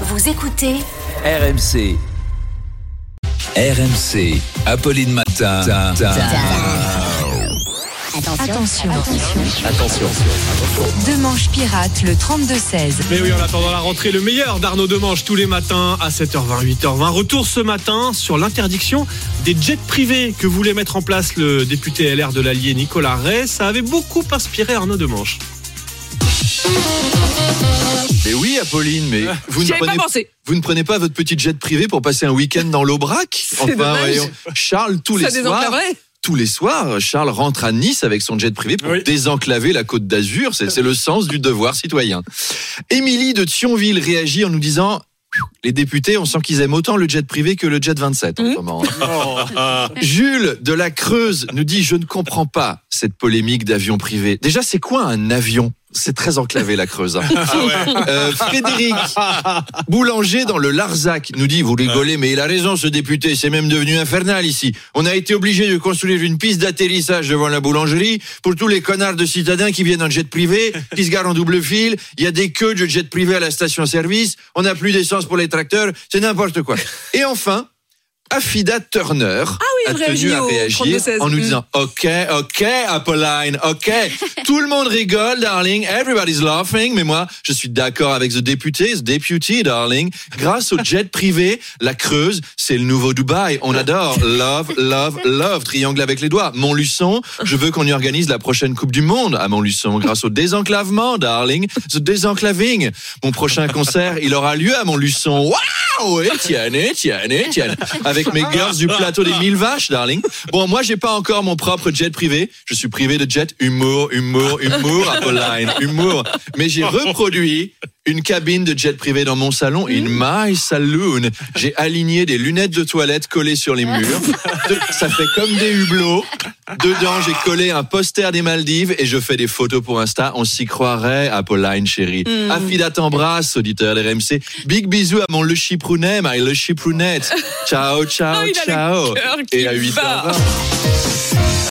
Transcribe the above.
Vous écoutez RMC. RMC. Apolline Matin. Attention. Attention. Demanche pirate le 32-16. Mais oui, en attendant la rentrée, le meilleur d'Arnaud Demanche tous les matins à 7h20, 8h20. Retour ce matin sur l'interdiction des jets privés que voulait mettre en place le député LR de l'Allier Nicolas Ray. Ça avait beaucoup inspiré Arnaud Demanche. Mais oui, Apolline, mais vous ne, pas prenez, pensé. vous ne prenez pas votre petite jet privé pour passer un week-end dans l'Aubrac dommage. Charles, tous les Ça soirs, désenclaverait. tous les soirs, Charles rentre à Nice avec son jet privé pour Oui. désenclaver la Côte d'Azur. C'est c'est le sens du devoir citoyen. Émilie de Thionville réagit en nous disant les députés, on sent qu'ils aiment autant le jet privé que le jet 27 en ce moment. Jules de la Creuse nous dit Je ne comprends pas cette polémique d'avion privé. Déjà, c'est quoi un avion? C'est très enclavé la Creuse. hein. Euh, Frédéric Boulanger dans le Larzac nous dit Vous rigolez, mais il a raison ce député, c'est même devenu infernal ici. On a été obligé de construire une piste d'atterrissage devant la boulangerie pour tous les connards de citadins qui viennent en jet privé, qui se garent en double fil. Il y a des queues de jet privé à la station-service. On n'a plus d'essence pour les tracteurs. C'est n'importe quoi. Et enfin, Affida Turner elle a tenu à réagir 32-16. en nous Mm. disant OK, OK, Apolline, OK. Tout le monde rigole, darling. Everybody's laughing. Mais moi, je suis d'accord avec the député, the deputy, darling. Grâce au jet privé, la Creuse, c'est le nouveau Dubaï. On adore. Love, love, love. Triangle avec les doigts. Montluçon, je veux qu'on y organise la prochaine Coupe du Monde à Montluçon grâce au désenclavement, darling. The désenclaving. Mon prochain concert, il aura lieu à Montluçon. Waouh! Étienne, Étienne, Étienne. Avec mes girls du plateau des mille vaches, darling. Bon, moi, j'ai pas encore mon propre jet privé. Je suis privé de jet humour, humour, humour, Apolline, humour. Mais j'ai reproduit une cabine de jet privé dans mon salon, in my saloon. J'ai aligné des lunettes de toilette collées sur les murs. De- Ça fait comme des hublots. Dedans, j'ai collé un poster des Maldives et je fais des photos pour Insta. On s'y croirait, Apolline, chérie. Affida t'embrasse, auditeur RMC. Big bisous à mon Le Chiprounet, my Le Chiprounet. Ciao, ciao, Oh, ciao. Et à bat. 8h20.